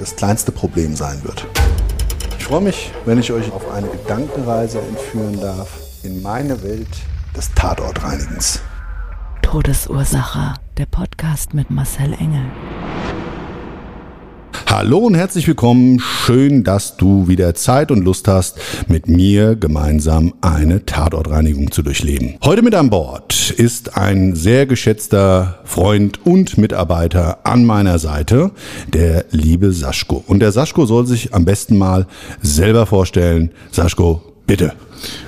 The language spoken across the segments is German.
das kleinste Problem sein wird. Ich freue mich, wenn ich euch auf eine Gedankenreise entführen darf in meine Welt des Tatortreinigens. Todesursache. Der Podcast mit Marcel Engel. Hallo und herzlich willkommen. Schön, dass du wieder Zeit und Lust hast, mit mir gemeinsam eine Tatortreinigung zu durchleben. Heute mit an Bord ist ein sehr geschätzter Freund und Mitarbeiter an meiner Seite, der liebe Saschko. Und der Saschko soll sich am besten mal selber vorstellen. Saschko, bitte.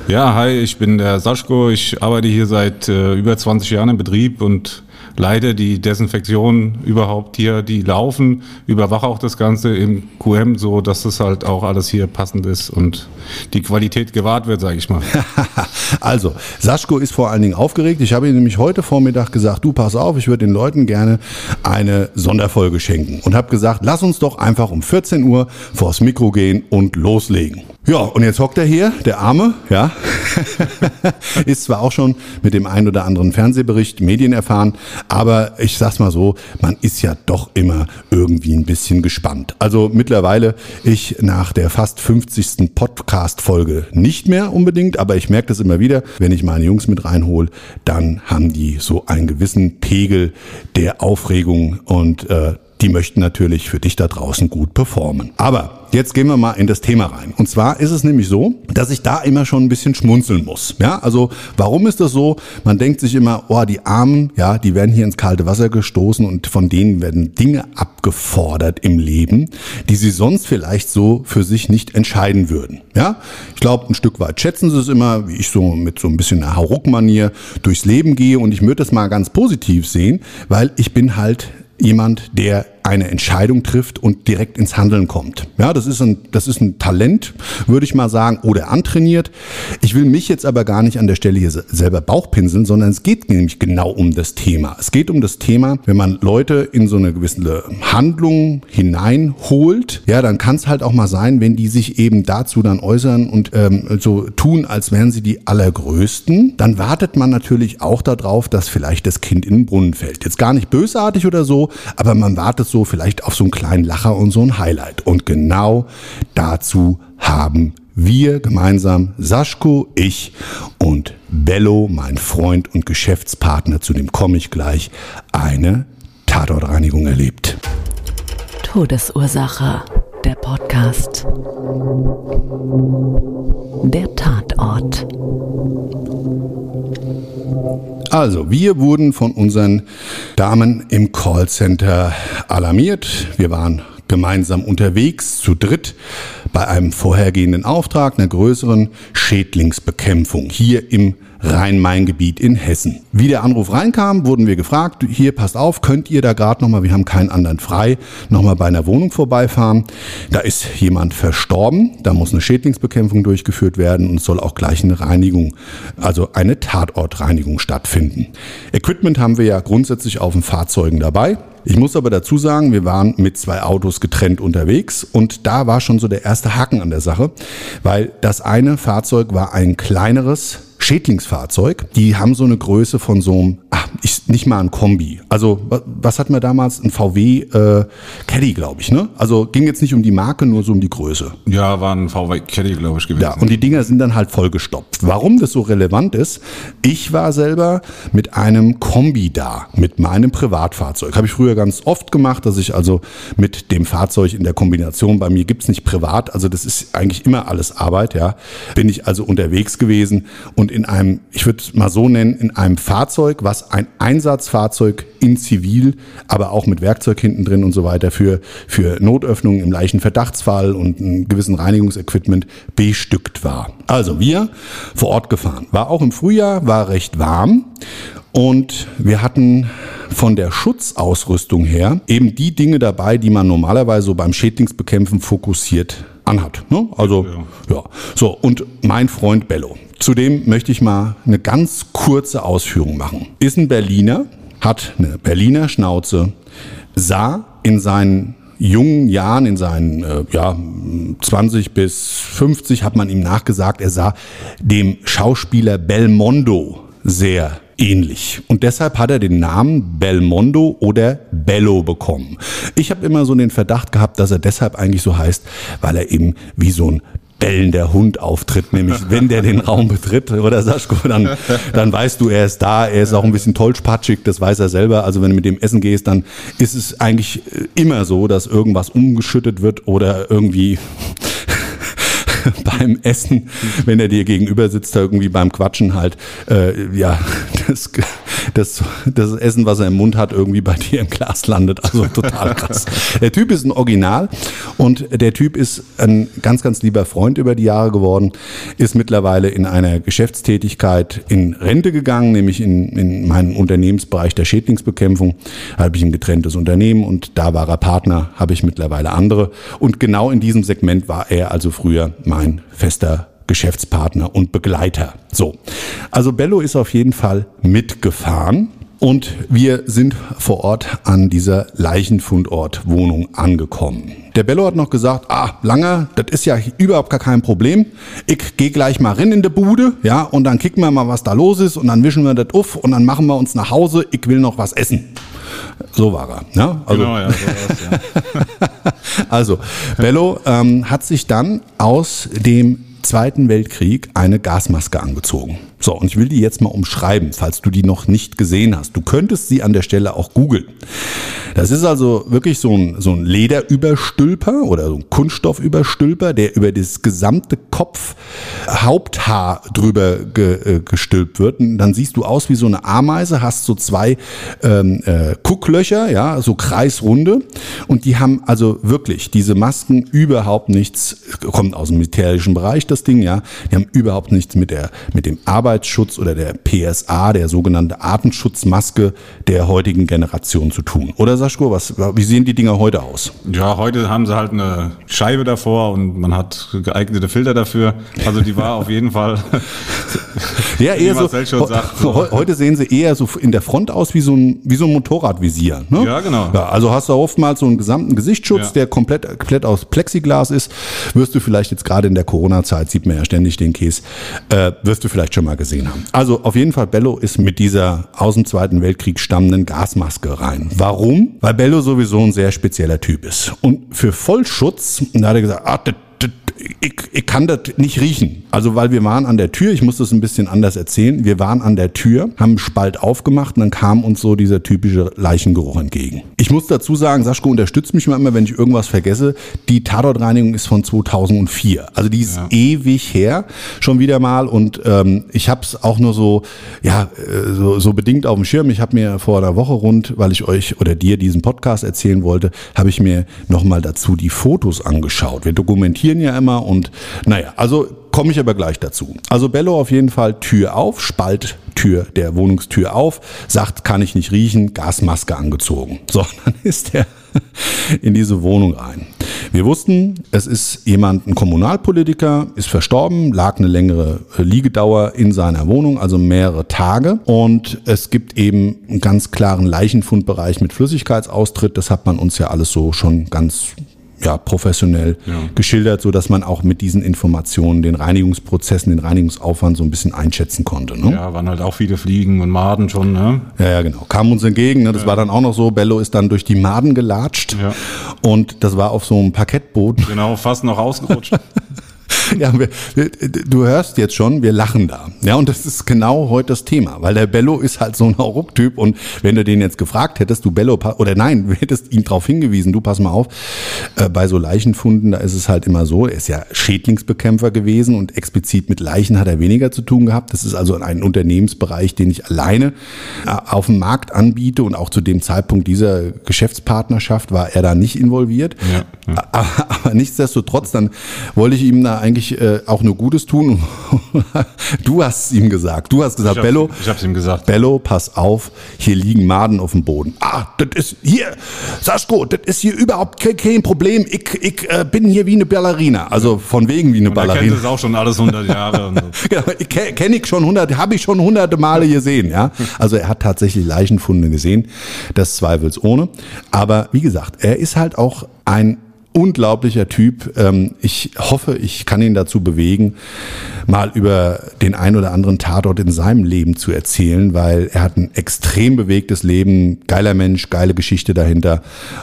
Ja, hi, ich bin der Saschko. Ich arbeite hier seit äh, über 20 Jahren im Betrieb und leite die Desinfektion überhaupt hier, die laufen, überwache auch das Ganze im QM, so dass das halt auch alles hier passend ist und die Qualität gewahrt wird, sage ich mal. also, Saschko ist vor allen Dingen aufgeregt. Ich habe ihm nämlich heute Vormittag gesagt, du pass auf, ich würde den Leuten gerne eine Sonderfolge schenken und habe gesagt, lass uns doch einfach um 14 Uhr vors Mikro gehen und loslegen. Ja, und jetzt hockt er hier, der Arme, ja, ist zwar auch schon mit dem einen oder anderen Fernsehbericht Medien erfahren, aber ich sag's mal so, man ist ja doch immer irgendwie ein bisschen gespannt. Also mittlerweile ich nach der fast 50. Podcast-Folge nicht mehr unbedingt, aber ich merke das immer wieder, wenn ich meine Jungs mit reinhole, dann haben die so einen gewissen Pegel der Aufregung und äh, die möchten natürlich für dich da draußen gut performen. Aber Jetzt gehen wir mal in das Thema rein. Und zwar ist es nämlich so, dass ich da immer schon ein bisschen schmunzeln muss. Ja, also warum ist das so? Man denkt sich immer, oh, die Armen, ja, die werden hier ins kalte Wasser gestoßen und von denen werden Dinge abgefordert im Leben, die sie sonst vielleicht so für sich nicht entscheiden würden. Ja, ich glaube, ein Stück weit schätzen sie es immer, wie ich so mit so ein bisschen einer Hauruck-Manier durchs Leben gehe und ich würde das mal ganz positiv sehen, weil ich bin halt jemand, der eine Entscheidung trifft und direkt ins Handeln kommt. Ja, das ist ein, das ist ein Talent, würde ich mal sagen, oder antrainiert. Ich will mich jetzt aber gar nicht an der Stelle hier selber Bauchpinseln, sondern es geht nämlich genau um das Thema. Es geht um das Thema, wenn man Leute in so eine gewisse Handlung hineinholt, ja, dann kann es halt auch mal sein, wenn die sich eben dazu dann äußern und ähm, so tun, als wären sie die Allergrößten, dann wartet man natürlich auch darauf, dass vielleicht das Kind in den Brunnen fällt. Jetzt gar nicht bösartig oder so, aber man wartet so vielleicht auf so einen kleinen Lacher und so ein Highlight. Und genau dazu haben wir gemeinsam, Saschko, ich und Bello, mein Freund und Geschäftspartner, zu dem komme ich gleich, eine Tatortreinigung erlebt. Todesursache, Podcast. Der Tatort. Also, wir wurden von unseren Damen im Callcenter alarmiert. Wir waren gemeinsam unterwegs, zu dritt, bei einem vorhergehenden Auftrag einer größeren Schädlingsbekämpfung hier im Rhein-Main-Gebiet in Hessen. Wie der Anruf reinkam, wurden wir gefragt, hier passt auf, könnt ihr da gerade nochmal, wir haben keinen anderen frei, nochmal bei einer Wohnung vorbeifahren. Da ist jemand verstorben, da muss eine Schädlingsbekämpfung durchgeführt werden und soll auch gleich eine Reinigung, also eine Tatortreinigung stattfinden. Equipment haben wir ja grundsätzlich auf den Fahrzeugen dabei. Ich muss aber dazu sagen, wir waren mit zwei Autos getrennt unterwegs und da war schon so der erste Haken an der Sache, weil das eine Fahrzeug war ein kleineres Schädlingsfahrzeug. Die haben so eine Größe von so einem, ach, ich, nicht mal ein Kombi. Also was hatten wir damals? Ein VW äh, Caddy, glaube ich. Ne? Also ging jetzt nicht um die Marke, nur so um die Größe. Ja, war ein VW Caddy, glaube ich, gewesen. Ja, und die Dinger sind dann halt vollgestopft. Warum das so relevant ist, ich war selber mit einem Kombi da, mit meinem Privatfahrzeug. Habe ich früher ganz oft gemacht, dass ich also mit dem Fahrzeug in der Kombination, bei mir gibt's nicht privat, also das ist eigentlich immer alles Arbeit, ja, bin ich also unterwegs gewesen und in einem, ich würde mal so nennen, in einem Fahrzeug, was ein Einsatzfahrzeug in Zivil, aber auch mit Werkzeug hinten drin und so weiter für, für Notöffnungen im leichten Verdachtsfall und einem gewissen Reinigungsequipment bestückt war. Also wir vor Ort gefahren. War auch im Frühjahr, war recht warm und wir hatten von der Schutzausrüstung her eben die Dinge dabei, die man normalerweise so beim Schädlingsbekämpfen fokussiert anhat. Ne? Also ja. ja. So, und mein Freund Bello. Zudem möchte ich mal eine ganz kurze Ausführung machen. Ist ein Berliner, hat eine Berliner Schnauze, sah in seinen jungen Jahren, in seinen äh, ja, 20 bis 50, hat man ihm nachgesagt, er sah dem Schauspieler Belmondo sehr ähnlich. Und deshalb hat er den Namen Belmondo oder Bello bekommen. Ich habe immer so den Verdacht gehabt, dass er deshalb eigentlich so heißt, weil er eben wie so ein bellender Hund auftritt, nämlich wenn der den Raum betritt, oder Saschko, dann, dann weißt du, er ist da, er ist auch ein bisschen tollpatschig, das weiß er selber. Also wenn du mit dem essen gehst, dann ist es eigentlich immer so, dass irgendwas umgeschüttet wird oder irgendwie beim Essen, wenn er dir gegenüber sitzt, irgendwie beim Quatschen halt, äh, ja, das, das, das Essen, was er im Mund hat, irgendwie bei dir im Glas landet. Also total krass. Der Typ ist ein Original und der Typ ist ein ganz, ganz lieber Freund über die Jahre geworden, ist mittlerweile in einer Geschäftstätigkeit in Rente gegangen, nämlich in, in meinen Unternehmensbereich der Schädlingsbekämpfung. Habe ich ein getrenntes Unternehmen und da war er Partner, habe ich mittlerweile andere. Und genau in diesem Segment war er also früher mein fester Geschäftspartner und Begleiter. So. Also Bello ist auf jeden Fall mitgefahren. Und wir sind vor Ort an dieser Leichenfundortwohnung angekommen. Der Bello hat noch gesagt, ah, Langer, das ist ja überhaupt gar kein Problem. Ich gehe gleich mal rein in die Bude, ja, und dann kicken wir mal, was da los ist, und dann wischen wir das auf und dann machen wir uns nach Hause. Ich will noch was essen. So war er. Ja? Also, genau, ja, so ja. also Bello ähm, hat sich dann aus dem Zweiten Weltkrieg eine Gasmaske angezogen. So, und ich will die jetzt mal umschreiben, falls du die noch nicht gesehen hast. Du könntest sie an der Stelle auch googeln. Das ist also wirklich so ein, so ein Lederüberstülper oder so ein Kunststoffüberstülper, der über das gesamte Kopf Haupthaar drüber ge, äh, gestülpt wird. Und dann siehst du aus wie so eine Ameise, hast so zwei ähm, äh, Gucklöcher, ja, so kreisrunde. Und die haben also wirklich diese Masken überhaupt nichts, kommt aus dem militärischen Bereich, das Ding, ja, die haben überhaupt nichts mit der, mit dem Arbeitsschutz oder der PSA, der sogenannte Atemschutzmaske der heutigen Generation zu tun. Oder Saschko, was, wie sehen die Dinger heute aus? Ja, heute haben sie halt eine Scheibe davor und man hat geeignete Filter dafür. Also die war auf jeden Fall. ja, eher so, sagt, so. Heute sehen sie eher so in der Front aus wie so ein, wie so ein Motorradvisier. Ne? Ja, genau. Ja, also hast du oftmals so einen gesamten Gesichtsschutz, ja. der komplett, komplett aus Plexiglas ist. Wirst du vielleicht jetzt gerade in der Corona-Zeit, sieht man ja ständig den Käse, äh, wirst du vielleicht schon mal gesehen haben. Also auf jeden Fall, Bello ist mit dieser aus dem Zweiten Weltkrieg stammenden Gasmaske rein. Warum? Weil Bello sowieso ein sehr spezieller Typ ist. Und für Vollschutz, da hat er gesagt, ah, ich, ich kann das nicht riechen. Also weil wir waren an der Tür, ich muss das ein bisschen anders erzählen. Wir waren an der Tür, haben einen Spalt aufgemacht und dann kam uns so dieser typische Leichengeruch entgegen. Ich muss dazu sagen, Saschko unterstützt mich mal immer, wenn ich irgendwas vergesse. Die Tatortreinigung ist von 2004. Also die ist ja. ewig her, schon wieder mal. Und ähm, ich habe es auch nur so, ja, äh, so, so bedingt auf dem Schirm. Ich habe mir vor einer Woche rund, weil ich euch oder dir diesen Podcast erzählen wollte, habe ich mir nochmal dazu die Fotos angeschaut. Wir dokumentieren ja immer Thema und naja, also komme ich aber gleich dazu. Also Bello auf jeden Fall Tür auf, Spalt Tür der Wohnungstür auf, sagt, kann ich nicht riechen, Gasmaske angezogen. So, dann ist er in diese Wohnung rein. Wir wussten, es ist jemand, ein Kommunalpolitiker, ist verstorben, lag eine längere Liegedauer in seiner Wohnung, also mehrere Tage. Und es gibt eben einen ganz klaren Leichenfundbereich mit Flüssigkeitsaustritt. Das hat man uns ja alles so schon ganz ja, professionell Ja. geschildert, so dass man auch mit diesen Informationen den Reinigungsprozessen, den Reinigungsaufwand so ein bisschen einschätzen konnte. Ne? Ja, waren halt auch viele Fliegen und Maden schon, ne? Ja, ja, genau. Kam uns entgegen. Ne? Das war dann auch noch so. Bello ist dann durch die Maden gelatscht. Ja. Und das war auf so einem Parkettboot. Genau, fast noch ausgerutscht. Ja, wir, wir, du hörst jetzt schon, wir lachen da. Ja, und das ist genau heute das Thema, weil der Bello ist halt so ein Hauruck-Typ und wenn du den jetzt gefragt hättest, du Bello, oder nein, du hättest ihn darauf hingewiesen, du pass mal auf, äh, bei so Leichenfunden, da ist es halt immer so, er ist ja Schädlingsbekämpfer gewesen und explizit mit Leichen hat er weniger zu tun gehabt. Das ist also ein Unternehmensbereich, den ich alleine äh, auf dem Markt anbiete und auch zu dem Zeitpunkt dieser Geschäftspartnerschaft war er da nicht involviert. Ja, ja. Aber, aber nichtsdestotrotz, dann wollte ich ihm da eigentlich äh, auch nur Gutes tun. du hast es ihm gesagt. Du hast gesagt, Ich Bello, ich hab's ihm gesagt. Bello, pass auf, hier liegen Maden auf dem Boden. Ah, das ist hier, Saschko, das ist hier überhaupt kein, kein Problem. Ich, ich äh, bin hier wie eine Ballerina. Also von wegen wie eine Und er kennt Ballerina. es auch schon alles 100 Jahre. Und so. Genau, ke- kenne ich schon hundert, habe ich schon hunderte Male gesehen, ja. Also er hat tatsächlich Leichenfunde gesehen, das zweifelsohne. Aber wie gesagt, er ist halt auch ein unglaublicher Typ. Ähm, Ich hoffe, ich kann ihn dazu bewegen, mal über den ein oder anderen Tatort in seinem Leben zu erzählen, weil er hat ein extrem bewegtes Leben, geiler Mensch, geile Geschichte dahinter.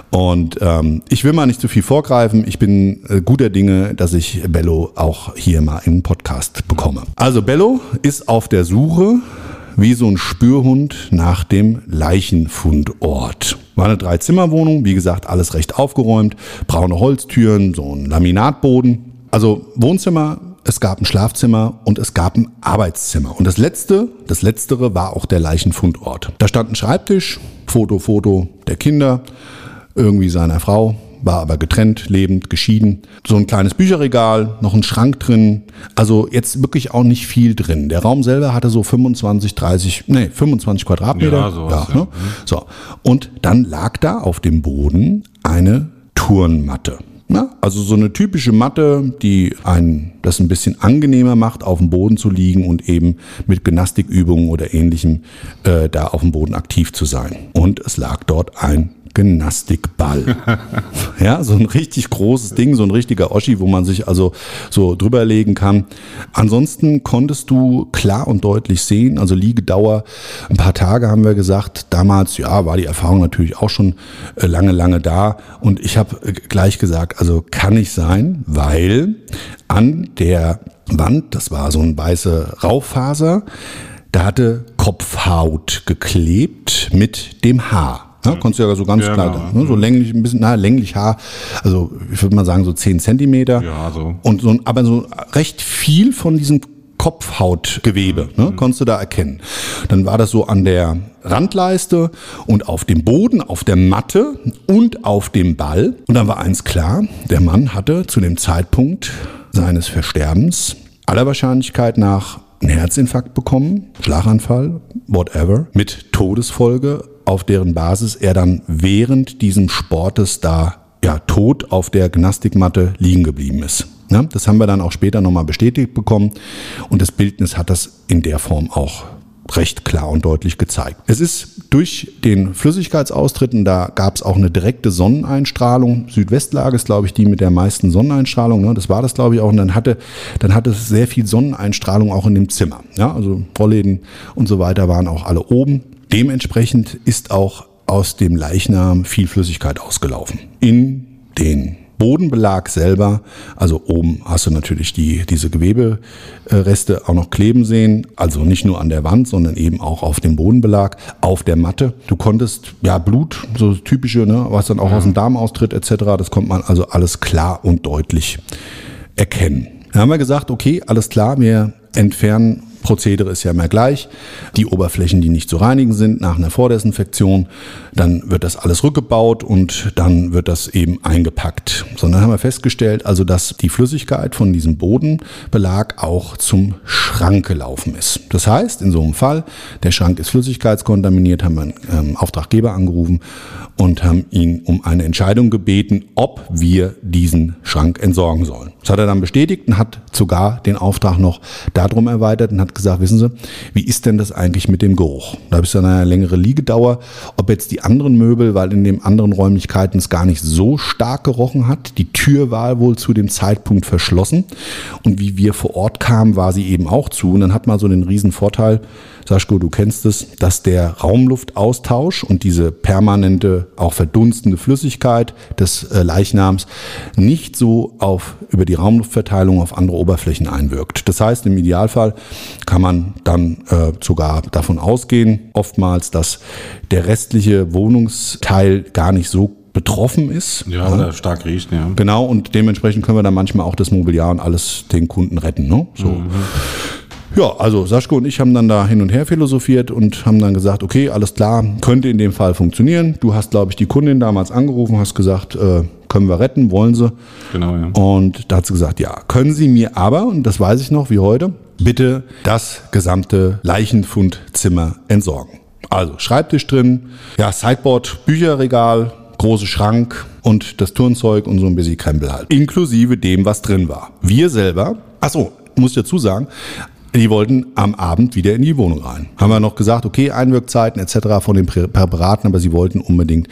Und ähm, ich will mal nicht zu viel vorgreifen. Ich bin äh, guter Dinge, dass ich Bello auch hier mal den Podcast bekomme. Also Bello ist auf der Suche wie so ein Spürhund nach dem Leichenfundort. War eine Drei-Zimmer-Wohnung, wie gesagt, alles recht aufgeräumt, braune Holztüren, so ein Laminatboden. Also Wohnzimmer, es gab ein Schlafzimmer und es gab ein Arbeitszimmer. Und das letzte, das letztere war auch der Leichenfundort. Da stand ein Schreibtisch, Foto, Foto der Kinder, irgendwie seiner Frau, war aber getrennt, lebend, geschieden. So ein kleines Bücherregal, noch ein Schrank drin. Also jetzt wirklich auch nicht viel drin. Der Raum selber hatte so 25, 30, nee, 25 Quadratmeter. Ja, sowas, ja. ne? So. Und dann lag da auf dem Boden eine Turnmatte. Na, also so eine typische Matte, die einen das ein bisschen angenehmer macht, auf dem Boden zu liegen und eben mit Gymnastikübungen oder ähnlichem äh, da auf dem Boden aktiv zu sein. Und es lag dort ein Gymnastikball. ja, so ein richtig großes Ding, so ein richtiger Oschi, wo man sich also so drüberlegen kann. Ansonsten konntest du klar und deutlich sehen, also Liegedauer, ein paar Tage haben wir gesagt. Damals, ja, war die Erfahrung natürlich auch schon äh, lange, lange da. Und ich habe äh, gleich gesagt, also kann nicht sein, weil an der Wand, das war so ein weiße Raufaser, da hatte Kopfhaut geklebt mit dem Haar. Ja, konntest du ja so ganz Ja, klar, genau. ne, so länglich, ein bisschen, na, länglich Haar, also ich würde mal sagen so 10 Zentimeter. Ja, so. Und so, aber so recht viel von diesem Kopfhautgewebe, ne, konntest du da erkennen. Dann war das so an der Randleiste und auf dem Boden, auf der Matte und auf dem Ball. Und dann war eins klar, der Mann hatte zu dem Zeitpunkt seines Versterbens aller Wahrscheinlichkeit nach einen Herzinfarkt bekommen, Schlaganfall, whatever, mit Todesfolge, auf deren Basis er dann während diesem Sportes da ja, tot auf der Gymnastikmatte liegen geblieben ist. Ja, das haben wir dann auch später nochmal bestätigt bekommen und das Bildnis hat das in der Form auch recht klar und deutlich gezeigt. Es ist durch den Flüssigkeitsaustritten, da gab es auch eine direkte Sonneneinstrahlung. Südwestlage ist, glaube ich, die mit der meisten Sonneneinstrahlung. Ne? Das war das, glaube ich, auch. Und dann hatte, dann hatte es sehr viel Sonneneinstrahlung auch in dem Zimmer. Ja? Also Rollläden und so weiter waren auch alle oben. Dementsprechend ist auch aus dem Leichnam viel Flüssigkeit ausgelaufen. In den Bodenbelag selber, also oben hast du natürlich die, diese Gewebereste auch noch kleben sehen, also nicht nur an der Wand, sondern eben auch auf dem Bodenbelag, auf der Matte. Du konntest, ja, Blut, so typische, ne, was dann auch aus dem Darm austritt etc., das konnte man also alles klar und deutlich erkennen. Dann haben wir gesagt, okay, alles klar, wir entfernen Prozedere ist ja immer gleich. Die Oberflächen, die nicht zu reinigen sind nach einer Vordesinfektion, dann wird das alles rückgebaut und dann wird das eben eingepackt. Sondern haben wir festgestellt, also dass die Flüssigkeit von diesem Bodenbelag auch zum Schrank gelaufen ist. Das heißt, in so einem Fall, der Schrank ist flüssigkeitskontaminiert, haben wir einen ähm, Auftraggeber angerufen und haben ihn um eine Entscheidung gebeten, ob wir diesen Schrank entsorgen sollen. Das hat er dann bestätigt und hat sogar den Auftrag noch darum erweitert und hat gesagt, wissen Sie, wie ist denn das eigentlich mit dem Geruch? Da habe ich dann eine längere Liegedauer, ob jetzt die anderen Möbel, weil in den anderen Räumlichkeiten es gar nicht so stark gerochen hat. Die Tür war wohl zu dem Zeitpunkt verschlossen und wie wir vor Ort kamen, war sie eben auch zu. Und dann hat man so den riesen Vorteil, Saschko, du kennst es, dass der Raumluftaustausch und diese permanente, auch verdunstende Flüssigkeit des äh, Leichnams nicht so auf, über die Raumluftverteilung auf andere Oberflächen einwirkt. Das heißt, im Idealfall kann man dann äh, sogar davon ausgehen, oftmals, dass der restliche Wohnungsteil gar nicht so betroffen ist. Ja, oder stark riecht, ja. Genau, und dementsprechend können wir dann manchmal auch das Mobiliar und alles den Kunden retten. Ne? So. Mhm. Ja, also Saschko und ich haben dann da hin und her philosophiert und haben dann gesagt, okay, alles klar, könnte in dem Fall funktionieren. Du hast, glaube ich, die Kundin damals angerufen, hast gesagt, äh, können wir retten, wollen sie. Genau, ja. Und da hat sie gesagt, ja, können Sie mir aber, und das weiß ich noch wie heute, bitte das gesamte Leichenfundzimmer entsorgen. Also Schreibtisch drin, ja, Sideboard, Bücherregal, große Schrank und das Turnzeug und so ein bisschen Krempel halt. Inklusive dem, was drin war. Wir selber, ach so, muss ich dazu sagen, die wollten am Abend wieder in die Wohnung rein. Haben wir noch gesagt, okay, Einwirkzeiten etc. von den Prä- Präparaten, aber sie wollten unbedingt.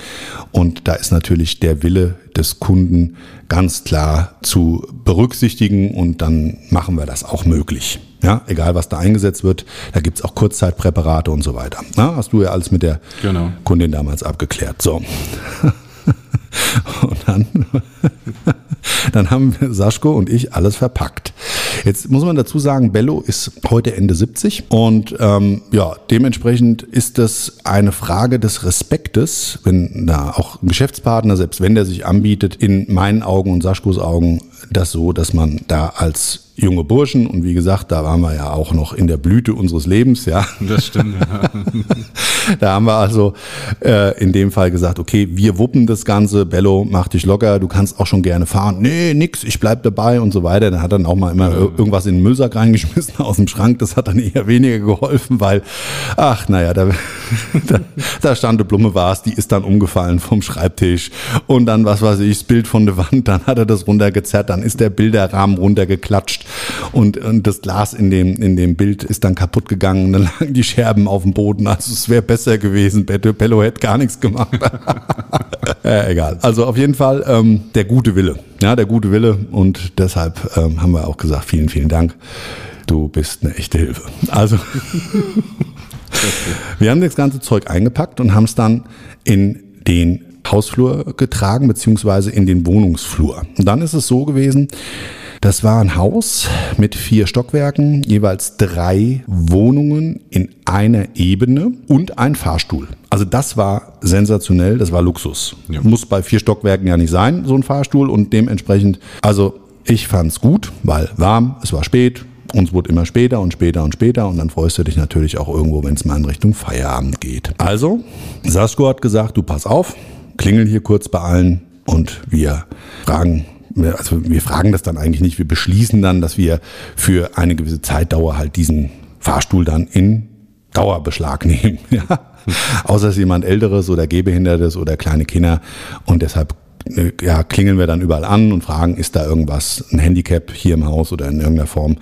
Und da ist natürlich der Wille des Kunden ganz klar zu berücksichtigen und dann machen wir das auch möglich. Ja, egal was da eingesetzt wird, da gibt's auch Kurzzeitpräparate und so weiter. Na, hast du ja alles mit der Genau. Kundin damals abgeklärt. So. Und dann, dann haben Saschko und ich alles verpackt. Jetzt muss man dazu sagen, Bello ist heute Ende 70 und ähm, ja, dementsprechend ist das eine Frage des Respektes, wenn da auch ein Geschäftspartner, selbst wenn der sich anbietet, in meinen Augen und Saschkos Augen, das so, dass man da als junge Burschen und wie gesagt, da waren wir ja auch noch in der Blüte unseres Lebens, ja, Das stimmt, ja. da haben wir also äh, in dem Fall gesagt, okay, wir wuppen das Ganze, Bello, mach dich locker, du kannst auch schon gerne fahren. Nee, nix, ich bleib dabei und so weiter. Dann hat dann auch mal immer ir- irgendwas in den Müllsack reingeschmissen aus dem Schrank. Das hat dann eher weniger geholfen, weil, ach, naja, da, da, da stand eine Blume Vase, die ist dann umgefallen vom Schreibtisch. Und dann, was weiß ich, das Bild von der Wand, dann hat er das runtergezerrt, dann ist der Bilderrahmen runtergeklatscht und, und das Glas in dem, in dem Bild ist dann kaputt gegangen. Dann lagen die Scherben auf dem Boden. Also es wäre besser gewesen. Bello, Bello hätte gar nichts gemacht. äh, egal. Also auf jeden Fall ähm, der gute Wille. Ja, der gute Wille. Und deshalb ähm, haben wir auch gesagt, vielen, vielen Dank. Du bist eine echte Hilfe. Also wir haben das ganze Zeug eingepackt und haben es dann in den Hausflur getragen, beziehungsweise in den Wohnungsflur. Und dann ist es so gewesen, das war ein Haus mit vier Stockwerken, jeweils drei Wohnungen in einer Ebene und ein Fahrstuhl. Also das war sensationell, das war Luxus. Ja. Muss bei vier Stockwerken ja nicht sein, so ein Fahrstuhl und dementsprechend, also ich fand's gut, weil warm, es war spät, uns wurde immer später und später und später und dann freust du dich natürlich auch irgendwo, wenn es mal in Richtung Feierabend geht. Also, Sasko hat gesagt, du pass auf, klingel hier kurz bei allen und wir fragen, also wir fragen das dann eigentlich nicht, wir beschließen dann, dass wir für eine gewisse Zeitdauer halt diesen Fahrstuhl dann in Dauerbeschlag nehmen. Ja? Außer es jemand Älteres oder Gehbehindertes oder kleine Kinder und deshalb ja, klingeln wir dann überall an und fragen, ist da irgendwas, ein Handicap hier im Haus oder in irgendeiner Form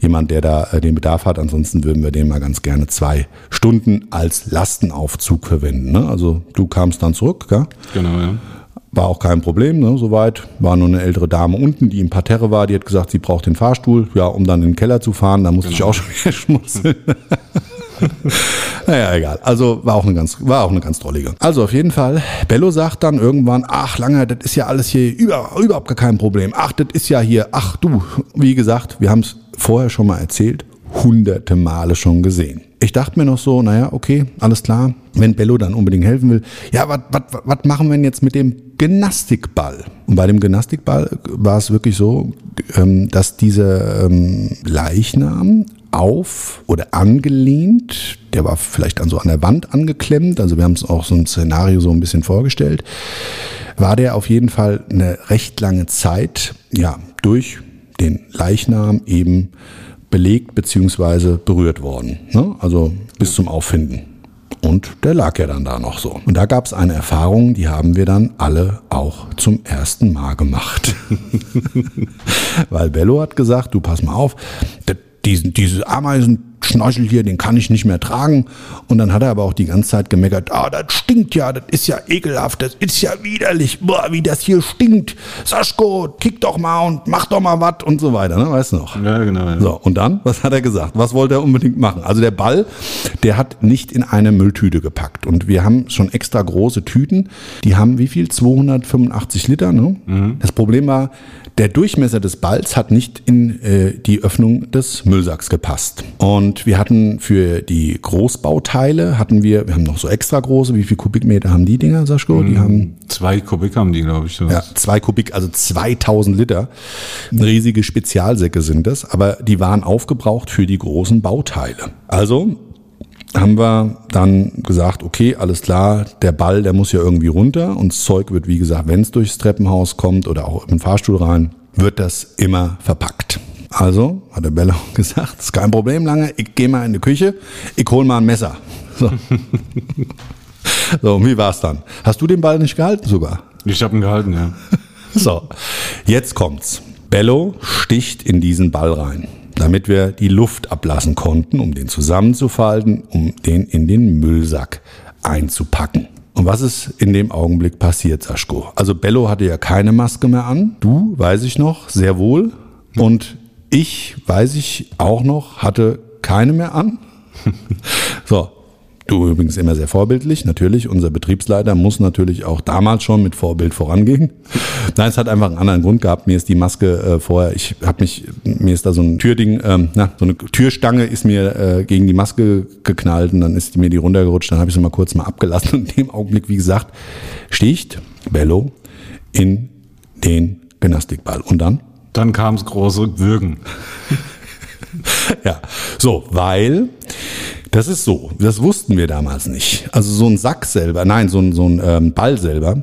jemand, der da äh, den Bedarf hat. Ansonsten würden wir den mal ganz gerne zwei Stunden als Lastenaufzug verwenden. Ne? Also du kamst dann zurück, gell? Genau, ja. War auch kein Problem, ne, soweit. War nur eine ältere Dame unten, die im Parterre war, die hat gesagt, sie braucht den Fahrstuhl, ja, um dann in den Keller zu fahren. Da musste ich auch schon wieder schmunzeln. naja, egal. Also war auch eine ganz, war auch eine ganz drollige. Also auf jeden Fall, Bello sagt dann irgendwann, ach Lange, das ist ja alles hier über, überhaupt gar kein Problem. Ach, das ist ja hier, ach du, wie gesagt, wir haben es vorher schon mal erzählt, hunderte Male schon gesehen. Ich dachte mir noch so, naja, okay, alles klar, wenn Bello dann unbedingt helfen will, ja, was machen wir denn jetzt mit dem Gymnastikball? Und bei dem Gymnastikball war es wirklich so, ähm, dass dieser ähm, Leichnam auf oder angelehnt, der war vielleicht an so an der Wand angeklemmt, also wir haben es auch so ein Szenario so ein bisschen vorgestellt, war der auf jeden Fall eine recht lange Zeit, ja, durch den Leichnam eben belegt beziehungsweise berührt worden. Ne? Also bis zum Auffinden. Und der lag ja dann da noch so. Und da gab es eine Erfahrung, die haben wir dann alle auch zum ersten Mal gemacht. Weil Bello hat gesagt, du pass mal auf, das- diesen, diese Ameisen Schnorchel hier, den kann ich nicht mehr tragen. Und dann hat er aber auch die ganze Zeit gemeckert, ah, das stinkt ja, das ist ja ekelhaft, das ist ja widerlich, boah, wie das hier stinkt. Saschko, kick doch mal und mach doch mal was und so weiter, ne? weißt du noch? Ja, genau. Ja. So, und dann, was hat er gesagt? Was wollte er unbedingt machen? Also der Ball, der hat nicht in eine Mülltüte gepackt. Und wir haben schon extra große Tüten, die haben wie viel? 285 Liter, ne? Das Problem war, der Durchmesser des Balls hat nicht in äh, die Öffnung des Müllsacks gepasst. Und wir hatten für die Großbauteile, hatten wir, wir haben noch so extra große, wie viel Kubikmeter haben die Dinger, Saschko? Die haben Zwei Kubik haben die, glaube ich. So. ja, zwei Kubik, also 2000 Liter. Riesige Spezialsäcke sind das, aber die waren aufgebraucht für die großen Bauteile. Also haben wir dann gesagt, okay, alles klar, der Ball, der muss ja irgendwie runter und das Zeug wird, wie gesagt, wenn es durchs Treppenhaus kommt oder auch im Fahrstuhl rein, wird das immer verpackt. Also hat der Bello gesagt, ist kein Problem lange, ich gehe mal in die Küche, ich hol mal ein Messer. So, so und wie war's dann? Hast du den Ball nicht gehalten sogar? Ich habe ihn gehalten, ja. So, jetzt kommt's. Bello sticht in diesen Ball rein, damit wir die Luft ablassen konnten, um den zusammenzufalten, um den in den Müllsack einzupacken. Und was ist in dem Augenblick passiert, Saschko? Also Bello hatte ja keine Maske mehr an. Du, weiß ich noch, sehr wohl. Und ich, weiß ich auch noch, hatte keine mehr an. So, du übrigens immer sehr vorbildlich, natürlich. Unser Betriebsleiter muss natürlich auch damals schon mit Vorbild vorangehen. Nein, es hat einfach einen anderen Grund gehabt. Mir ist die Maske äh, vorher, ich habe mich, mir ist da so ein Türding, ähm, na, so eine Türstange ist mir äh, gegen die Maske geknallt und dann ist mir die runtergerutscht. Dann habe ich sie mal kurz mal abgelassen und in dem Augenblick, wie gesagt, sticht Bello in den Gymnastikball. Und dann? Dann kam das große Würgen. Ja, so, weil das ist so, das wussten wir damals nicht. Also so ein Sack selber, nein, so ein, so ein ähm, Ball selber.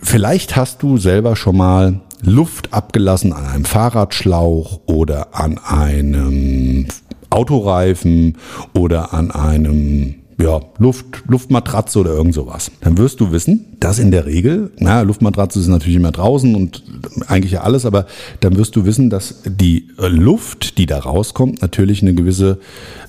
Vielleicht hast du selber schon mal Luft abgelassen an einem Fahrradschlauch oder an einem Autoreifen oder an einem ja, Luft, Luftmatratze oder irgend sowas. Dann wirst du wissen, dass in der Regel, na, Luftmatratze ist natürlich immer draußen und eigentlich ja alles, aber dann wirst du wissen, dass die äh, Luft, die da rauskommt, natürlich eine gewisse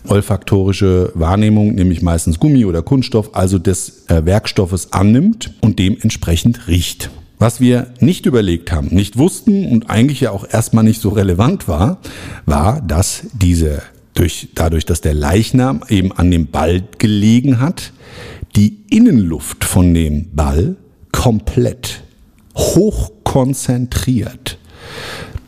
olfaktorische Wahrnehmung, nämlich meistens Gummi oder Kunststoff, also des äh, Werkstoffes annimmt und dementsprechend riecht. Was wir nicht überlegt haben, nicht wussten und eigentlich ja auch erstmal nicht so relevant war, war, dass diese durch, dadurch, dass der Leichnam eben an dem Ball gelegen hat, die Innenluft von dem Ball komplett hochkonzentriert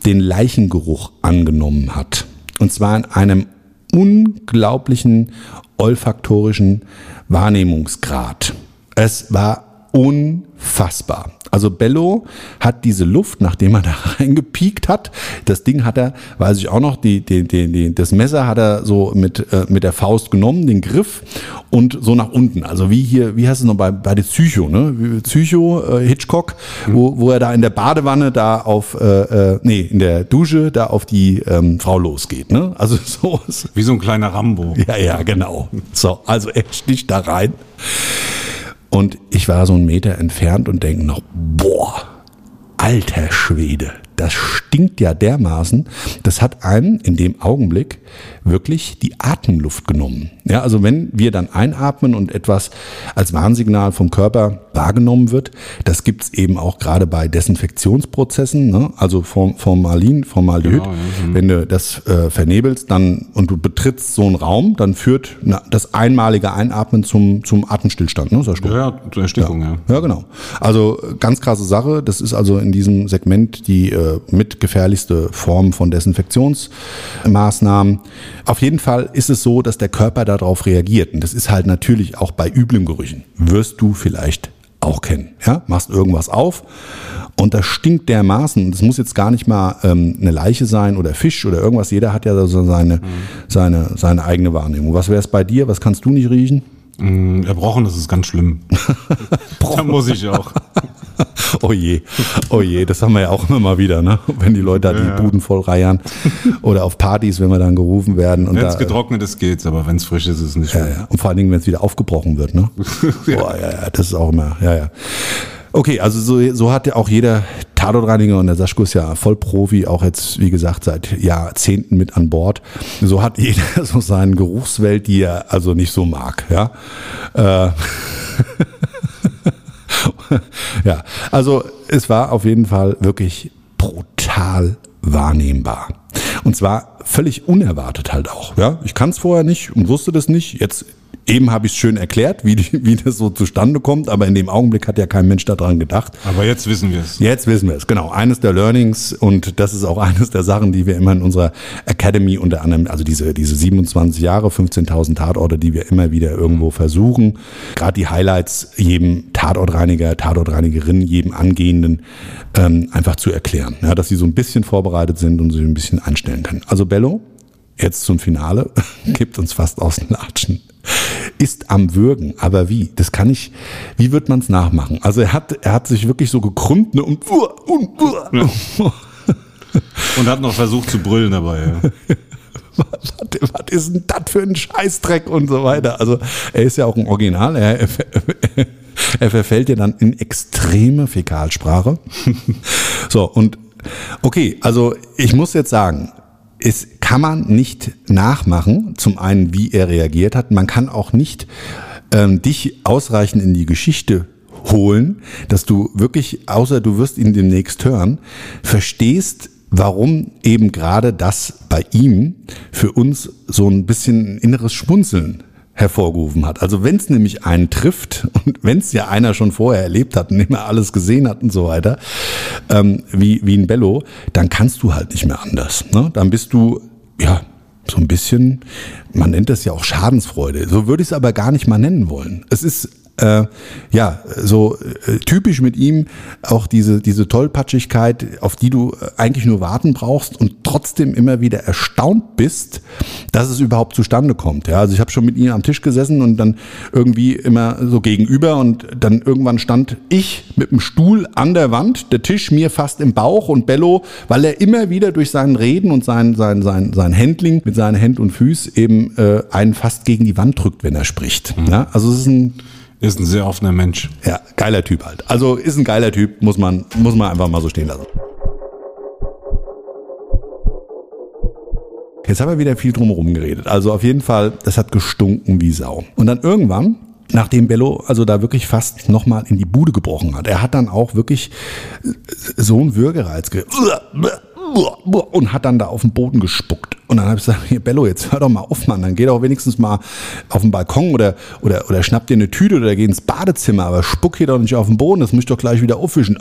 den Leichengeruch angenommen hat. Und zwar in einem unglaublichen olfaktorischen Wahrnehmungsgrad. Es war unfassbar. Also Bello hat diese Luft, nachdem er da reingepiekt hat, das Ding hat er, weiß ich auch noch, die, die, die, die, das Messer hat er so mit, äh, mit der Faust genommen, den Griff und so nach unten. Also wie hier, wie heißt es noch bei, bei der Psycho, ne? Psycho, äh, Hitchcock, wo, wo er da in der Badewanne da auf, äh, äh, nee, in der Dusche da auf die ähm, Frau losgeht, ne? Also so Wie so ein kleiner Rambo. ja, ja, genau. So, also er sticht da rein. Und ich war so einen Meter entfernt und denke noch, boah, alter Schwede, das stinkt ja dermaßen. Das hat einem in dem Augenblick wirklich die Atemluft genommen. Ja, also wenn wir dann einatmen und etwas als Warnsignal vom Körper wahrgenommen wird, das gibt's eben auch gerade bei Desinfektionsprozessen, ne? also Form, Formalin, Formaldehyd. Genau, ja, Wenn du das äh, vernebelst dann und du betrittst so einen Raum, dann führt na, das einmalige Einatmen zum, zum Atemstillstand. Ne? Ja, ja, zur Erstickung, ja. Ja, genau. Also äh, ganz krasse Sache. Das ist also in diesem Segment die äh, mit gefährlichste Form von Desinfektionsmaßnahmen. Auf jeden Fall ist es so, dass der Körper darauf reagiert. Und das ist halt natürlich auch bei üblen Gerüchen. Wirst du vielleicht auch kennen. Ja, machst irgendwas auf und das stinkt dermaßen. Das muss jetzt gar nicht mal ähm, eine Leiche sein oder Fisch oder irgendwas. Jeder hat ja so seine, seine, seine eigene Wahrnehmung. Was wäre es bei dir? Was kannst du nicht riechen? Mm, Erbrochen, das ist ganz schlimm. da muss ich auch. Oh je, oh je, das haben wir ja auch immer mal wieder, ne? Wenn die Leute da Ja. die Buden voll reiern oder auf Partys, wenn wir dann gerufen werden Wenn es getrocknet ist, geht's, aber wenn es frisch ist, ist es nicht ja, schlimm. ja. und vor allen Dingen, wenn es wieder aufgebrochen wird, ne? Boah, ja, ja, das ist auch immer, ja, ja. Okay, also so, so hat ja auch jeder Tatortreiniger und der Saschko ist ja Vollprofi, auch jetzt, wie gesagt, seit Jahrzehnten mit an Bord. So hat jeder so seine Geruchswelt, die er also nicht so mag, ja. Äh, ja, also es war auf jeden Fall wirklich brutal wahrnehmbar. Und zwar völlig unerwartet halt auch. Ja, ich kann es vorher nicht und wusste das nicht. Jetzt Eben habe ich es schön erklärt, wie, die, wie das so zustande kommt, aber in dem Augenblick hat ja kein Mensch daran gedacht. Aber jetzt wissen wir es. Jetzt wissen wir es, genau. Eines der Learnings und das ist auch eines der Sachen, die wir immer in unserer Academy unter anderem, also diese, diese 27 Jahre, 15.000 Tatorte, die wir immer wieder irgendwo versuchen, gerade die Highlights jedem Tatortreiniger, Tatortreinigerin, jedem Angehenden ähm, einfach zu erklären, ja, dass sie so ein bisschen vorbereitet sind und sich ein bisschen anstellen können. Also Bello, jetzt zum Finale, gibt uns fast aus den Latschen ist am Würgen. Aber wie? Das kann ich, wie wird man es nachmachen? Also er hat, er hat sich wirklich so gekrümmt ne, und, und, ja. und hat noch versucht zu brüllen dabei. Ja. Was, was, ist denn das für ein Scheißdreck und so weiter? Also er ist ja auch ein Original. Er, er, er verfällt ja dann in extreme Fäkalsprache. So, und okay, also ich muss jetzt sagen, es kann man nicht nachmachen, zum einen, wie er reagiert hat. Man kann auch nicht ähm, dich ausreichend in die Geschichte holen, dass du wirklich, außer du wirst ihn demnächst hören, verstehst, warum eben gerade das bei ihm für uns so ein bisschen inneres Schmunzeln hervorgerufen hat. Also wenn es nämlich einen trifft und wenn es ja einer schon vorher erlebt hat und immer alles gesehen hat und so weiter, ähm, wie, wie ein Bello, dann kannst du halt nicht mehr anders. Ne? Dann bist du, ja, so ein bisschen, man nennt das ja auch Schadensfreude. So würde ich es aber gar nicht mal nennen wollen. Es ist äh, ja, so äh, typisch mit ihm auch diese, diese Tollpatschigkeit, auf die du äh, eigentlich nur warten brauchst und trotzdem immer wieder erstaunt bist, dass es überhaupt zustande kommt. Ja, also ich habe schon mit ihm am Tisch gesessen und dann irgendwie immer so gegenüber und dann irgendwann stand ich mit dem Stuhl an der Wand, der Tisch mir fast im Bauch und Bello, weil er immer wieder durch seinen Reden und sein, sein, sein, sein Handling mit seinen Händen und Füßen eben äh, einen fast gegen die Wand drückt, wenn er spricht. Mhm. Ja, also es ist ein ist ein sehr offener Mensch. Ja, geiler Typ halt. Also ist ein geiler Typ, muss man, muss man einfach mal so stehen lassen. Jetzt haben wir wieder viel drumherum geredet. Also auf jeden Fall, das hat gestunken wie Sau. Und dann irgendwann, nachdem Bello also da wirklich fast nochmal in die Bude gebrochen hat, er hat dann auch wirklich so einen Würgereiz und hat dann da auf den Boden gespuckt. Und dann habe ich gesagt, hier Bello, jetzt hör doch mal auf, Mann. Dann geh doch wenigstens mal auf den Balkon oder, oder, oder schnapp dir eine Tüte oder geh ins Badezimmer, aber spuck hier doch nicht auf den Boden, das muss ich doch gleich wieder aufwischen.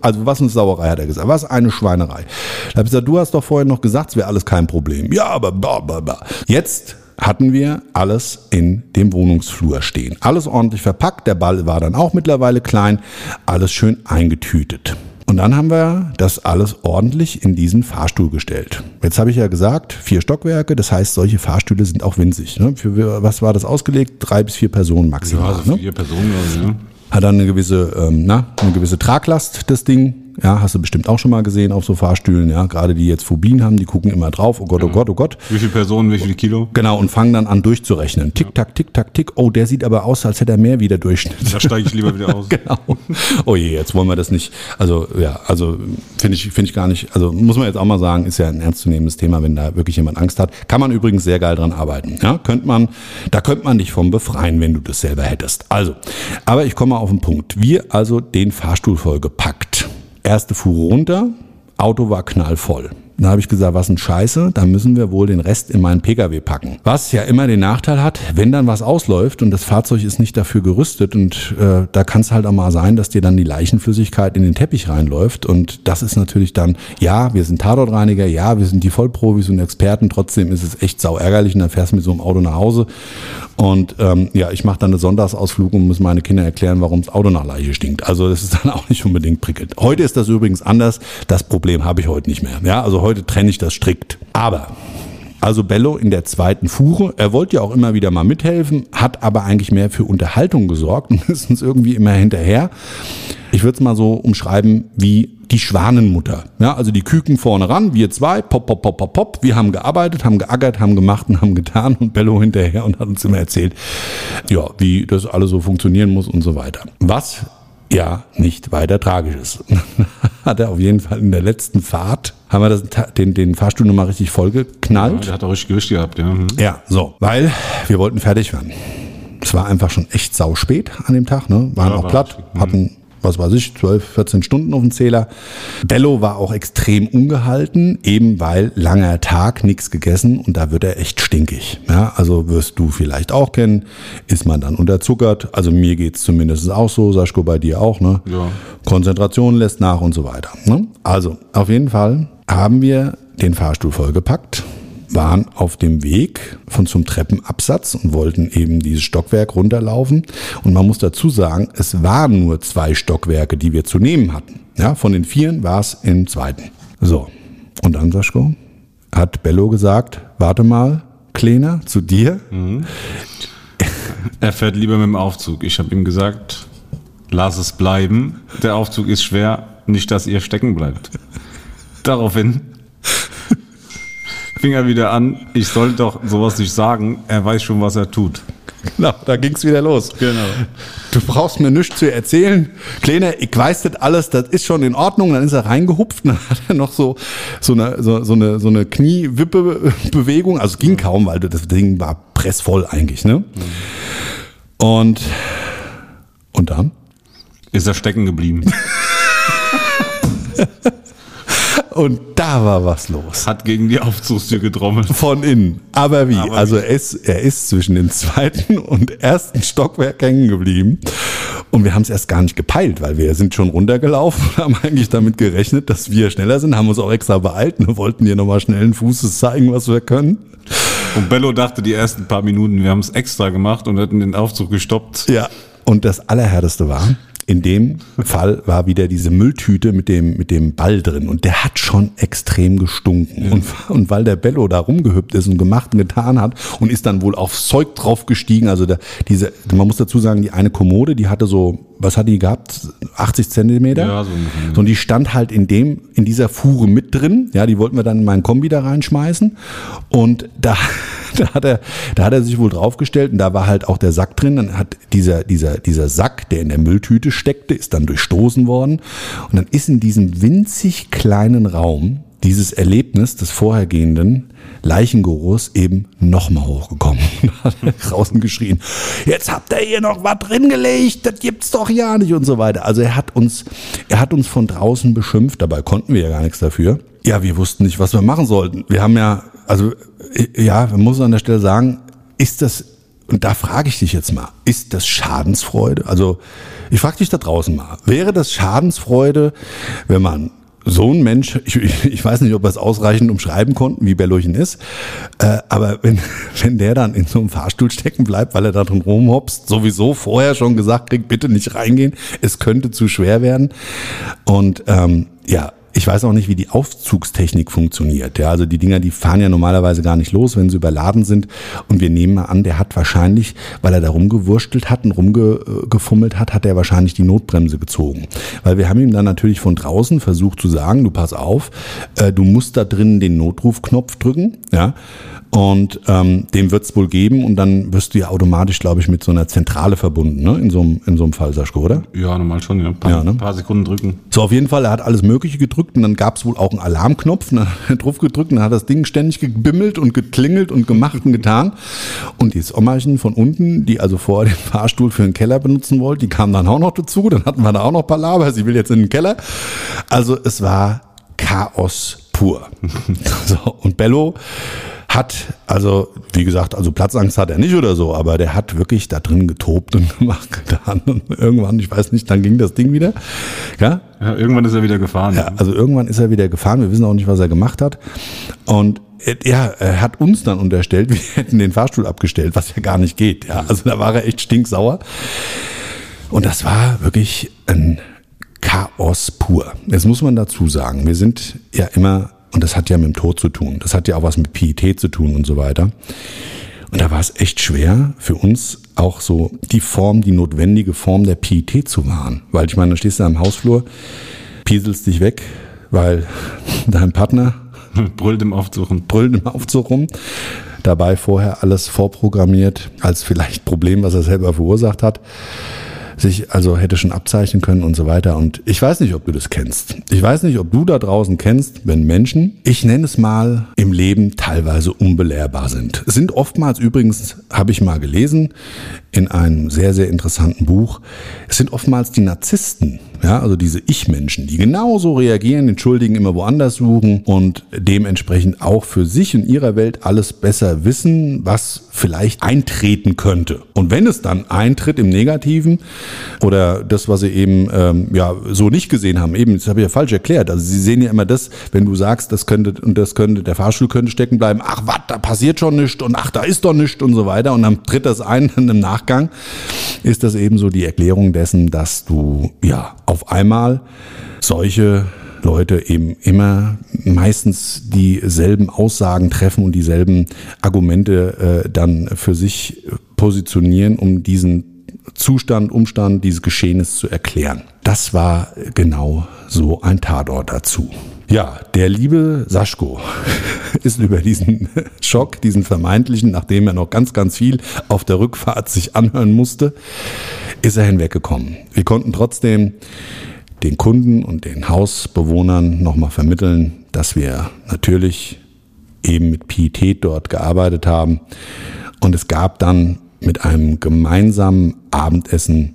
Also was eine Sauerei, hat er gesagt. Was eine Schweinerei. Da habe ich gesagt, du hast doch vorhin noch gesagt, es wäre alles kein Problem. Ja, aber bla, bla, bla. Jetzt hatten wir alles in dem Wohnungsflur stehen. Alles ordentlich verpackt, der Ball war dann auch mittlerweile klein, alles schön eingetütet. Und dann haben wir das alles ordentlich in diesen Fahrstuhl gestellt. Jetzt habe ich ja gesagt, vier Stockwerke, das heißt, solche Fahrstühle sind auch winzig. Ne? Für was war das ausgelegt? Drei bis vier Personen maximal. Ja, also ne? vier ne? Personen, ja. Hat dann eine gewisse, ähm, na, eine gewisse Traglast, das Ding. Ja, hast du bestimmt auch schon mal gesehen auf so Fahrstühlen, ja. Gerade die jetzt Phobien haben, die gucken immer drauf, oh Gott, oh Gott, oh Gott. Wie viele Personen, wie viele Kilo? Genau, und fangen dann an durchzurechnen. Tick, tack, tick, tack, tick. Oh, der sieht aber aus, als hätte er mehr wie der Durchschnitt. Da steige ich lieber wieder aus. genau. Oh je, jetzt wollen wir das nicht. Also, ja, also finde ich, finde ich gar nicht, also muss man jetzt auch mal sagen, ist ja ein ernstzunehmendes Thema, wenn da wirklich jemand Angst hat. Kann man übrigens sehr geil dran arbeiten. Ja, könnte man, da könnte man dich vom befreien, wenn du das selber hättest. Also, aber ich komme auf den Punkt. Wir also den Fahrstuhl vollgepackt. Erste Fuhre runter, Auto war knallvoll. Da habe ich gesagt, was ein Scheiße, da müssen wir wohl den Rest in meinen Pkw packen. Was ja immer den Nachteil hat, wenn dann was ausläuft und das Fahrzeug ist nicht dafür gerüstet und äh, da kann es halt auch mal sein, dass dir dann die Leichenflüssigkeit in den Teppich reinläuft und das ist natürlich dann, ja, wir sind Tatortreiniger, ja, wir sind die Vollprofis und Experten, trotzdem ist es echt sau ärgerlich und dann fährst du mit so einem Auto nach Hause und ähm, ja, ich mache dann eine Sonntagsausflug und muss meine Kinder erklären, warum das Auto nach Leiche stinkt. Also das ist dann auch nicht unbedingt prickelnd. Heute ist das übrigens anders. Das Problem habe ich heute nicht mehr. Ja, also heute trenne ich das strikt. Aber also Bello in der zweiten Fuhre. Er wollte ja auch immer wieder mal mithelfen, hat aber eigentlich mehr für Unterhaltung gesorgt und ist uns irgendwie immer hinterher. Ich würde es mal so umschreiben wie die Schwanenmutter. Ja, also die Küken vorne ran, wir zwei, pop, pop, pop, pop, pop. Wir haben gearbeitet, haben geackert, haben gemacht und haben getan und Bello hinterher und hat uns immer erzählt, ja, wie das alles so funktionieren muss und so weiter. Was ja nicht weiter tragisch ist. hat er auf jeden Fall in der letzten Fahrt, haben wir das, den, den Fahrstuhl nochmal richtig vollgeknallt. Ja, der hat auch richtig Gewicht gehabt, ja. Mhm. Ja, so, weil wir wollten fertig werden. Es war einfach schon echt sau spät an dem Tag, ne? Waren Ja, auch war platt. Mhm. hatten, was weiß ich, 12, 14 Stunden auf dem Zähler. Bello war auch extrem ungehalten, eben weil langer Tag, nichts gegessen und da wird er echt stinkig. Ja, also wirst du vielleicht auch kennen, ist man dann unterzuckert. Also mir geht's zumindest auch so, Saschko, bei dir auch, ne? Ja. Konzentration lässt nach und so weiter. Ne? Also, auf jeden Fall haben wir den Fahrstuhl vollgepackt, waren auf dem Weg von zum Treppenabsatz und wollten eben dieses Stockwerk runterlaufen. Und man muss dazu sagen, es waren nur zwei Stockwerke, die wir zu nehmen hatten. Ja, von den vieren war es im zweiten. So, und dann, Saschko, hat Bello gesagt, warte mal, Kleiner, zu dir. Er fährt lieber mit dem Aufzug. Ich habe ihm gesagt, lass es bleiben. Der Aufzug ist schwer, nicht, dass ihr stecken bleibt. Daraufhin fing er wieder an, ich soll doch sowas nicht sagen. Er weiß schon, was er tut. Genau, da ging's wieder los. Genau. Du brauchst mir nichts zu erzählen. Kleiner, ich weiß das alles, das ist schon in Ordnung. Dann ist er reingehupft und dann hat er noch so, so eine, so, so eine, so eine Kniewippe-Bewegung. Also es ging kaum, weil das Ding war pressvoll eigentlich, ne? Und, und dann? Ist er stecken geblieben. Und da war was los. Hat gegen die Aufzugstür getrommelt. Von innen. Aber wie? Aber also er ist, er ist zwischen dem zweiten und ersten Stockwerk hängen geblieben. Und wir haben es erst gar nicht gepeilt, weil wir sind schon runtergelaufen und haben eigentlich damit gerechnet, dass wir schneller sind, haben uns auch extra beeilt und wollten dir nochmal schnellen Fußes zeigen, was wir können. Und Bello dachte die ersten paar Minuten, wir haben es extra gemacht und hätten den Aufzug gestoppt. Ja. Und das Allerhärteste war, in dem Fall war wieder diese Mülltüte mit dem, mit dem Ball drin und der hat schon extrem gestunken. Und, und weil der Bello da rumgehüpft ist und gemacht und getan hat und ist dann wohl aufs Zeug drauf gestiegen, also der, diese, man muss dazu sagen, die eine Kommode, die hatte so, was hat die gehabt? 80 Zentimeter? Ja, so. So, und die stand halt in dem, in dieser Fuhre mit drin. Ja, die wollten wir dann in meinen Kombi da reinschmeißen. Und da, da hat er, da hat er sich wohl draufgestellt und da war halt auch der Sack drin. Dann hat dieser, dieser, dieser Sack, der in der Mülltüte steckte, ist dann durchstoßen worden. Und dann ist in diesem winzig kleinen Raum dieses Erlebnis des vorhergehenden Leichengeruchs eben nochmal hochgekommen. Hat er draußen geschrien, jetzt habt ihr hier noch was drin gelegt, das gibt's doch ja nicht und so weiter. Also er hat uns, er hat uns von draußen beschimpft, dabei konnten wir ja gar nichts dafür. Ja, wir wussten nicht, was wir machen sollten. Wir haben ja, also ja, man muss an der Stelle sagen, ist das und da frage ich dich jetzt mal, ist das Schadensfreude? Also ich frage dich da draußen mal, wäre das Schadensfreude, wenn man so ein Mensch, ich, ich, weiß nicht, ob wir es ausreichend umschreiben konnten, wie Berluchen ist, äh, aber wenn, wenn der dann in so einem Fahrstuhl stecken bleibt, weil er da drin rumhopst, sowieso vorher schon gesagt kriegt, bitte nicht reingehen, es könnte zu schwer werden. Und ähm, ja, ich weiß auch nicht, wie die Aufzugstechnik funktioniert. Ja, also die Dinger, die fahren ja normalerweise gar nicht los, wenn sie überladen sind. Und wir nehmen mal an, der hat wahrscheinlich, weil er da rumgewurstelt hat und rumgefummelt hat, hat er wahrscheinlich die Notbremse gezogen. Weil wir haben ihm dann natürlich von draußen versucht zu sagen, du pass auf, äh, du musst da drinnen den Notrufknopf drücken. Ja, und ähm, dem wird es wohl geben und dann wirst du ja automatisch, glaube ich, mit so einer Zentrale verbunden, ne? In so einem, in so einem Fall, Saschko, oder? Ja, normal schon, ja. Ein paar, Ja, ne? paar Sekunden drücken. So, auf jeden Fall, er hat alles Mögliche gedrückt und dann gab es wohl auch einen Alarmknopf, und dann hat er drauf gedrückt und dann hat das Ding ständig gebimmelt und geklingelt und gemacht und getan. Und dieses Ommerchen von unten, die also vorher den Fahrstuhl für den Keller benutzen wollte, die kam dann auch noch dazu, dann hatten wir da auch noch Palaver, sie will jetzt in den Keller. Also es war Chaos pur. so, und Bello hat, also wie gesagt, also Platzangst hat er nicht oder so, aber der hat wirklich da drin getobt und gemacht, getan. Und irgendwann, ich weiß nicht, dann ging das Ding wieder. Ja, Ja, irgendwann ist er wieder gefahren. ja, also irgendwann ist er wieder gefahren. Wir wissen auch nicht, was er gemacht hat. Und äh, ja, er hat uns dann unterstellt, wir hätten den Fahrstuhl abgestellt, was ja gar nicht geht. Ja, also da war er echt stinksauer. Und das war wirklich ein Chaos pur. Jetzt muss man dazu sagen, wir sind ja immer, und das hat ja mit dem Tod zu tun, das hat ja auch was mit Pietät zu tun und so weiter. Und da war es echt schwer für uns auch so die Form, die notwendige Form der Pietät zu wahren. Weil ich meine, da stehst du am Hausflur, pieselst dich weg, weil dein Partner Brüllt im Aufzug und brüllt im Aufzug rum. Dabei vorher alles vorprogrammiert als vielleicht Problem, was er selber verursacht hat. Sich also hätte schon abzeichnen können und so weiter. Und ich weiß nicht, ob du das kennst. Ich weiß nicht, ob du da draußen kennst, wenn Menschen, ich nenne es mal, im Leben teilweise unbelehrbar sind. Sind oftmals übrigens, habe ich mal gelesen, in einem sehr, sehr interessanten Buch, es sind oftmals die Narzissten, ja, also diese Ich-Menschen, die genauso reagieren, den Schuldigen immer woanders suchen und dementsprechend auch für sich in ihrer Welt alles besser wissen, was vielleicht eintreten könnte. Und wenn es dann eintritt im Negativen oder das, was sie eben ähm, ja so nicht gesehen haben, eben, das habe ich ja falsch erklärt. Also sie sehen ja immer das, wenn du sagst, das könnte und das könnte, der Fahrstuhl könnte stecken bleiben, ach was, da passiert schon nichts und ach, da ist doch nichts und so weiter. Und dann tritt das ein und im Nachgang ist das eben so die Erklärung dessen, dass du ja auf einmal solche Leute eben immer meistens dieselben Aussagen treffen und dieselben Argumente äh, dann für sich positionieren, um diesen Zustand, Umstand dieses Geschehens zu erklären. Das war genau so ein Tatort dazu. Ja, der liebe Saschko ist über diesen Schock, diesen vermeintlichen, nachdem er noch ganz, ganz viel auf der Rückfahrt sich anhören musste, ist er hinweggekommen. Wir konnten trotzdem den Kunden und den Hausbewohnern nochmal vermitteln, dass wir natürlich eben mit Pietät dort gearbeitet haben. Und es gab dann mit einem gemeinsamen Abendessen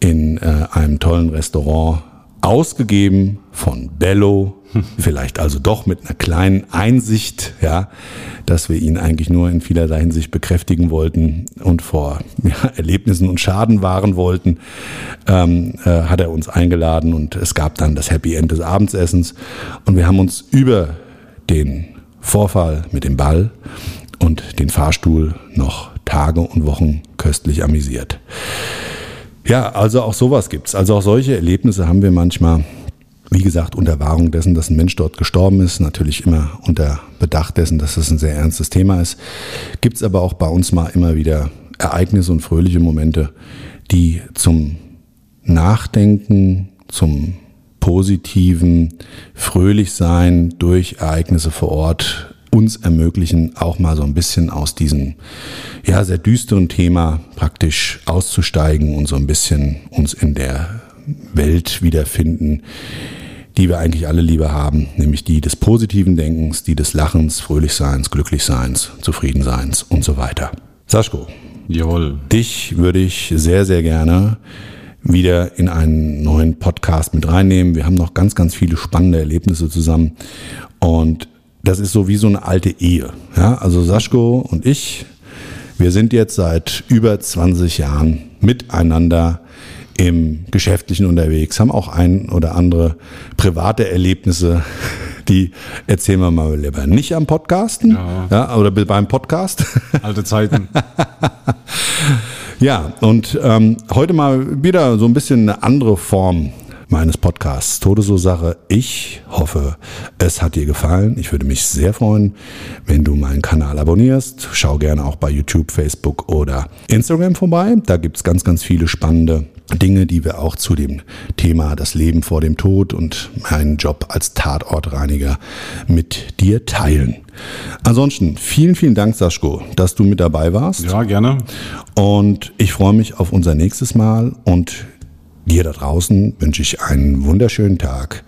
in äh, einem tollen Restaurant ausgegeben von Bello, vielleicht also doch mit einer kleinen Einsicht, ja, dass wir ihn eigentlich nur in vielerlei Hinsicht bekräftigen wollten und vor ja, Erlebnissen und Schaden wahren wollten, ähm, äh, hat er uns eingeladen und es gab dann das Happy End des Abendsessens. Und wir haben uns über den Vorfall mit dem Ball und den Fahrstuhl noch Tage und Wochen köstlich amüsiert. Ja, also auch sowas gibt's. Also auch solche Erlebnisse haben wir manchmal. Wie gesagt, unter Wahrung dessen, dass ein Mensch dort gestorben ist, natürlich immer unter Bedacht dessen, dass das ein sehr ernstes Thema ist, gibt's aber auch bei uns mal immer wieder Ereignisse und fröhliche Momente, die zum Nachdenken, zum positiven Fröhlichsein durch Ereignisse vor Ort uns ermöglichen, auch mal so ein bisschen aus diesem ja sehr düsteren Thema praktisch auszusteigen und so ein bisschen uns in der Welt wiederfinden, die wir eigentlich alle lieber haben, nämlich die des positiven Denkens, die des Lachens, Fröhlichseins, Glücklichseins, Zufriedenseins und so weiter. Saschko. Jawohl. Dich würde ich sehr, sehr gerne wieder in einen neuen Podcast mit reinnehmen. Wir haben noch ganz, ganz viele spannende Erlebnisse zusammen und das ist so wie so eine alte Ehe. Ja, also Saschko und ich, wir sind jetzt seit über 20 Jahren miteinander im Geschäftlichen unterwegs, haben auch ein oder andere private Erlebnisse, die erzählen wir mal lieber nicht am Podcasten Ja. ja oder beim Podcast. Alte Zeiten. Ja, und ähm, heute mal wieder so ein bisschen eine andere Form meines Podcasts Todesursache. Ich hoffe, es hat dir gefallen. Ich würde mich sehr freuen, wenn du meinen Kanal abonnierst. Schau gerne auch bei YouTube, Facebook oder Instagram vorbei. Da gibt's ganz, ganz viele spannende Dinge, die wir auch zu dem Thema das Leben vor dem Tod und meinen Job als Tatortreiniger mit dir teilen. Ansonsten vielen, vielen Dank, Saschko, dass du mit dabei warst. Ja, gerne. Und ich freue mich auf unser nächstes Mal und dir da draußen wünsche ich einen wunderschönen Tag.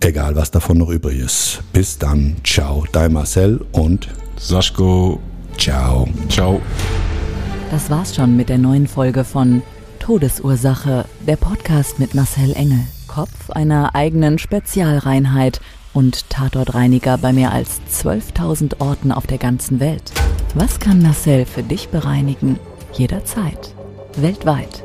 Egal was davon noch übrig ist. Bis dann. Ciao, dein Marcel und Saschko, ciao. ciao. Das war's schon mit der neuen Folge von Todesursache, der Podcast mit Marcel Engel. Kopf einer eigenen Spezialreinheit und Tatortreiniger bei mehr als 12.000 Orten auf der ganzen Welt. Was kann Marcel für dich bereinigen? Jederzeit. Weltweit.